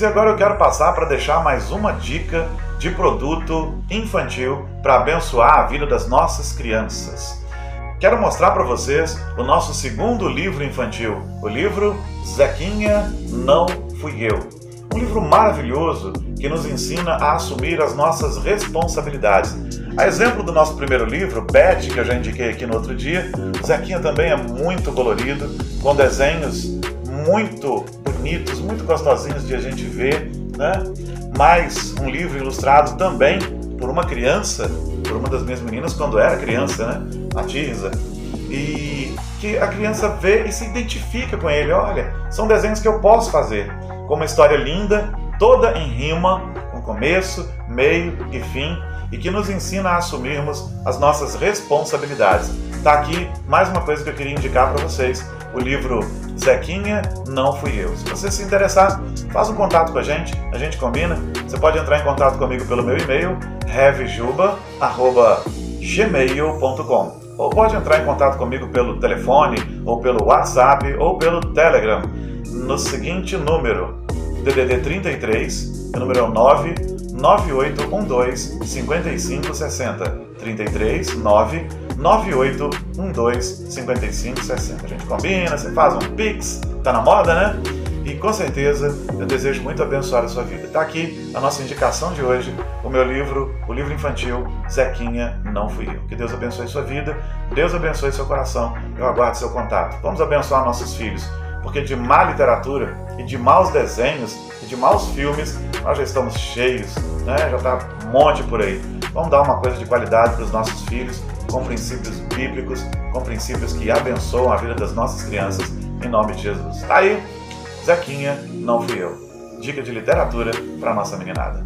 e agora eu quero passar para deixar mais uma dica de produto infantil para abençoar a vida das nossas crianças. Quero mostrar para vocês o nosso segundo livro infantil, o livro Zequinha Não Fui Eu. Um livro maravilhoso que nos ensina a assumir as nossas responsabilidades. A exemplo do nosso primeiro livro, Beth, que eu já indiquei aqui no outro dia, Zequinha também é muito colorido, com desenhos muito bonitos, muito gostosinhos de a gente ver, né? Mais um livro ilustrado também por uma criança, por uma das minhas meninas quando era criança, né? A. E que a criança vê e se identifica com ele. Olha, são desenhos que eu posso fazer. Com uma história linda, toda em rima, com começo, meio e fim, e que nos ensina a assumirmos as nossas responsabilidades. Tá aqui mais uma coisa que eu queria indicar para vocês: o livro Zequinha Não Fui Eu. Se você se interessar, faz um contato com a gente, a gente combina. Você pode entrar em contato comigo pelo meu e-mail, revjuba.gmail.com ou pode entrar em contato comigo pelo telefone, ou pelo WhatsApp, ou pelo Telegram, no seguinte número: DDD 33, o número é 9 9812 5560. 33 9 9812 5560. A gente combina, você faz um pix, tá na moda, né? E com certeza eu desejo muito abençoar a sua vida. Tá aqui a nossa indicação de hoje, o meu livro, o livro infantil Zequinha Não Fui Eu. Que Deus abençoe sua vida, Deus abençoe seu coração. Eu aguardo seu contato. Vamos abençoar nossos filhos, porque de má literatura e de maus desenhos e de maus filmes nós já estamos cheios, né? Já tá um monte por aí. Vamos dar uma coisa de qualidade para os nossos filhos, com princípios bíblicos, com princípios que abençoam a vida das nossas crianças, em nome de Jesus. Tá aí, Zequinha, não fui eu. Dica de literatura para nossa meninada.